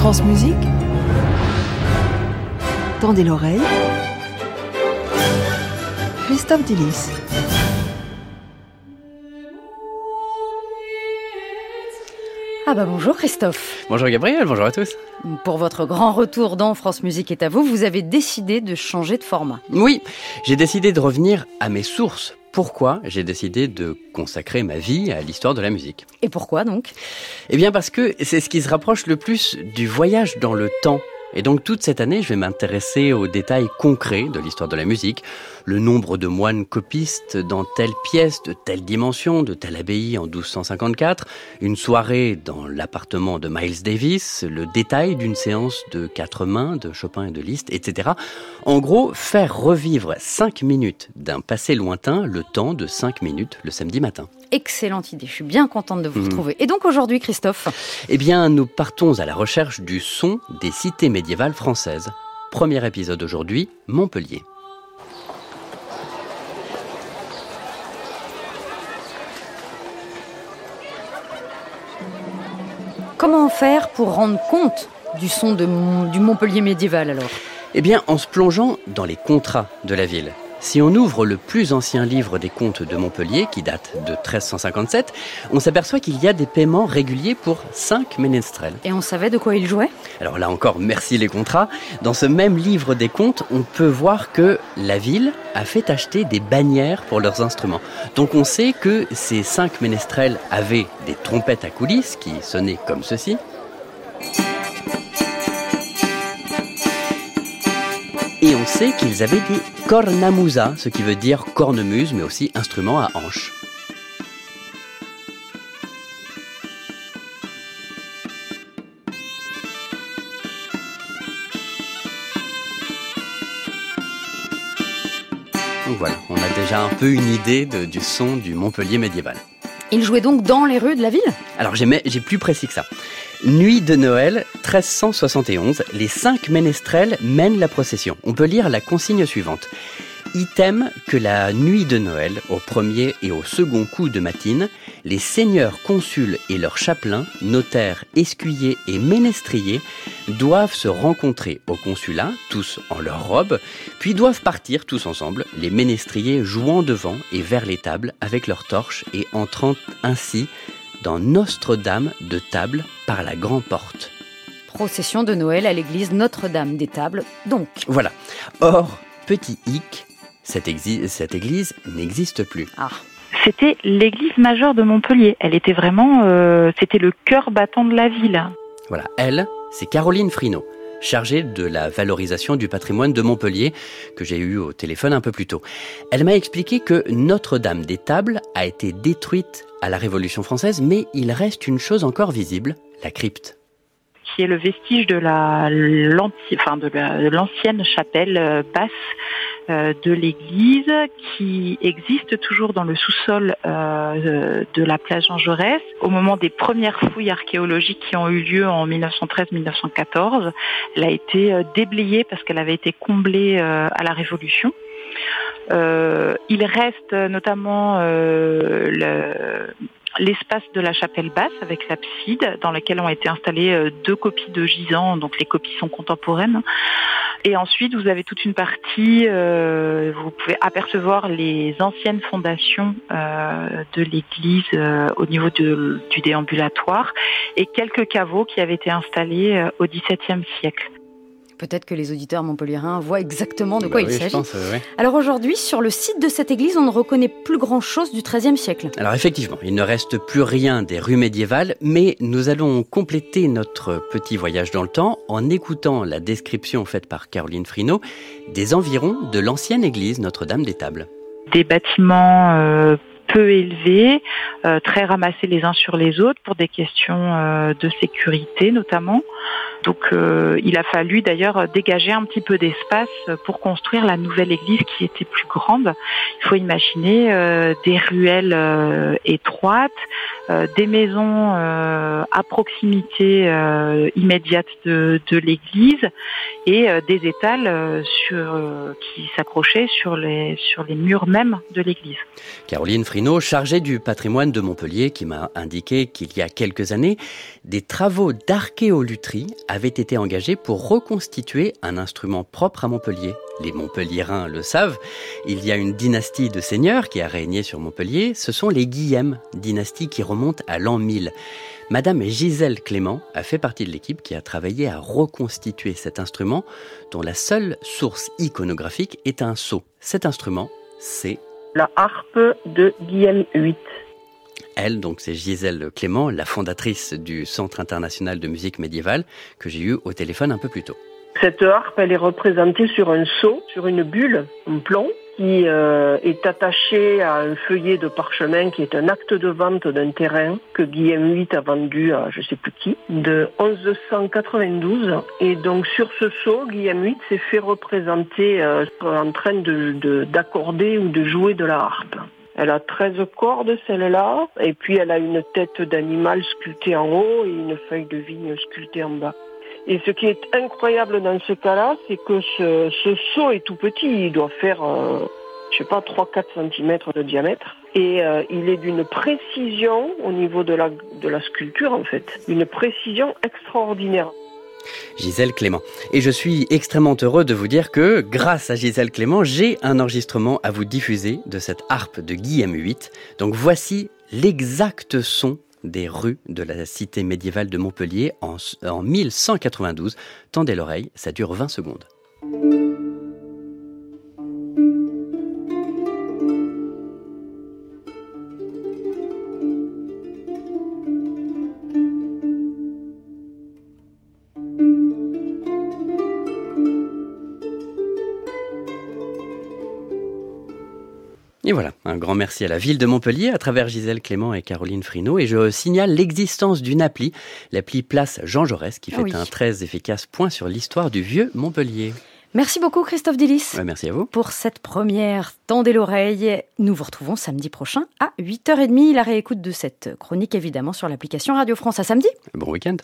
France Musique, tendez l'oreille. Christophe Dillis. Ah bah bonjour Christophe. Bonjour Gabriel, bonjour à tous. Pour votre grand retour dans France Musique est à vous, vous avez décidé de changer de format. Oui, j'ai décidé de revenir à mes sources. Pourquoi j'ai décidé de consacrer ma vie à l'histoire de la musique. Et pourquoi donc? Eh bien parce que c'est ce qui se rapproche le plus du voyage dans le temps et donc toute cette année, je vais m'intéresser aux détails concrets de l'histoire de la musique, le nombre de moines copistes dans telle pièce, de telle dimension, de telle abbaye en 1254, une soirée dans l'appartement de Miles Davis, le détail d'une séance de quatre mains de Chopin et de Liszt, etc. En gros, faire revivre cinq minutes d'un passé lointain le temps de cinq minutes le samedi matin. Excellente idée, je suis bien contente de vous mhm. retrouver. Et donc aujourd'hui, Christophe Eh bien, nous partons à la recherche du son des cités médiévales françaises. Premier épisode aujourd'hui, Montpellier. Comment faire pour rendre compte du son de, du Montpellier médiéval alors? Eh bien, en se plongeant dans les contrats de la ville. Si on ouvre le plus ancien livre des comptes de Montpellier, qui date de 1357, on s'aperçoit qu'il y a des paiements réguliers pour cinq ménestrels. Et on savait de quoi ils jouaient Alors là encore, merci les contrats. Dans ce même livre des comptes, on peut voir que la ville a fait acheter des bannières pour leurs instruments. Donc on sait que ces cinq ménestrels avaient des trompettes à coulisses qui sonnaient comme ceci. Et on sait qu'ils avaient des cornamusa, ce qui veut dire cornemuse, mais aussi instrument à hanches. Donc voilà, on a déjà un peu une idée du son du Montpellier médiéval. Il jouait donc dans les rues de la ville? Alors j'ai plus précis que ça. Nuit de Noël, 1371, les cinq ménestrels mènent la procession. On peut lire la consigne suivante. Item que la nuit de Noël, au premier et au second coup de matine, les seigneurs consuls et leurs chapelains, notaires, escuyers et ménestriers doivent se rencontrer au consulat, tous en leur robe, puis doivent partir tous ensemble, les ménestriers jouant devant et vers les tables avec leurs torches et entrant ainsi dans Notre-Dame de Table par la Grande Porte. Procession de Noël à l'église Notre-Dame des Tables, donc. Voilà. Or, petit hic, cette, église n'existe plus. Ah. C'était l'église majeure de Montpellier. Elle était vraiment, euh, c'était le cœur battant de la ville. Voilà. Elle, c'est Caroline Frino chargée de la valorisation du patrimoine de Montpellier, que j'ai eu au téléphone un peu plus tôt. Elle m'a expliqué que Notre-Dame des Tables a été détruite à la Révolution française, mais il reste une chose encore visible, la crypte qui est le vestige de la l'ancienne chapelle euh, basse de l'église qui existe toujours dans le sous-sol euh, de la place Jean Jaurès. Au moment des premières fouilles archéologiques qui ont eu lieu en 1913-1914, elle a été déblayée parce qu'elle avait été comblée à la Révolution. il reste notamment le, l'espace de la chapelle basse avec l'abside dans laquelle ont été installées euh, deux copies de gisants, donc les copies sont contemporaines. Et ensuite, vous avez toute une partie, euh, vous pouvez apercevoir les anciennes fondations euh, de l'église au niveau du déambulatoire et quelques caveaux qui avaient été installés au XVIIe siècle. Peut-être que les auditeurs montpelliérains voient exactement de quoi bah il s'agit. Alors aujourd'hui, sur le site de cette église, on ne reconnaît plus grand-chose du XIIIe siècle. Alors effectivement, il ne reste plus rien des rues médiévales, mais nous allons compléter notre petit voyage dans le temps en écoutant la description faite par Caroline Frino des environs de l'ancienne église Notre-Dame des Tables. Des bâtiments euh, peu élevés, euh, très ramassés les uns sur les autres pour des questions euh, de sécurité notamment. Donc euh, il a fallu d'ailleurs dégager un petit peu d'espace pour construire la nouvelle église qui était plus grande. Il faut imaginer euh, des ruelles euh, étroites, des maisons à proximité immédiate de, l'église et des étals qui s'accrochaient sur les, sur les murs même de l'église. Caroline Frino, chargée du patrimoine de Montpellier, qui m'a indiqué qu'il y a quelques années, des travaux d'archéoluterie avait été engagé pour reconstituer un instrument propre à Montpellier. Les Montpelliérains le savent, il y a une dynastie de seigneurs qui a régné sur Montpellier, ce sont les Guillem, dynastie qui remonte à l'an 1000. Madame Gisèle Clément a fait partie de l'équipe qui a travaillé à reconstituer cet instrument dont la seule source iconographique est un sceau. Cet instrument, c'est la harpe de Guillaume VIII. Elle, donc c'est Gisèle Clément, la fondatrice du Centre international de musique médiévale, que j'ai eu au téléphone un peu plus tôt. Cette harpe, elle est représentée sur un seau, sur une bulle en plomb, qui euh, est attachée à un feuillet de parchemin qui est un acte de vente d'un terrain que Guillaume VIII a vendu à je sais plus qui, de 1192. Et donc sur ce seau, Guillaume VIII s'est fait représenter euh, en train d'accorder ou de jouer de la harpe. Elle a 13 cordes, celle-là, et puis elle a une tête d'animal sculptée en haut et une feuille de vigne sculptée en bas. Et ce qui est incroyable dans ce cas-là, c'est que ce, ce, seau est tout petit, il doit faire, euh, je sais pas, 3-4 cm de diamètre. Et euh, il est d'une précision au niveau de la, de la sculpture, en fait, une précision extraordinaire. Gisèle Clément. Et je suis extrêmement heureux de vous dire que, grâce à Gisèle Clément, j'ai un enregistrement à vous diffuser de cette harpe de Guillaume VIII. Donc voici l'exact son des rues de la cité médiévale de Montpellier en, en 1192. Tendez l'oreille, ça dure 20 secondes. Et voilà, un grand merci à la ville de Montpellier à travers Gisèle Clément et Caroline Frino. Et je signale l'existence d'une appli, l'appli Place Jean Jaurès, qui fait un très efficace point sur l'histoire du vieux Montpellier. Merci beaucoup Christophe Delis. merci à vous. Pour cette première Tendez l'oreille. Nous vous retrouvons samedi prochain à 8h30. La réécoute de cette chronique évidemment sur l'application Radio France. À samedi. Bon week-end.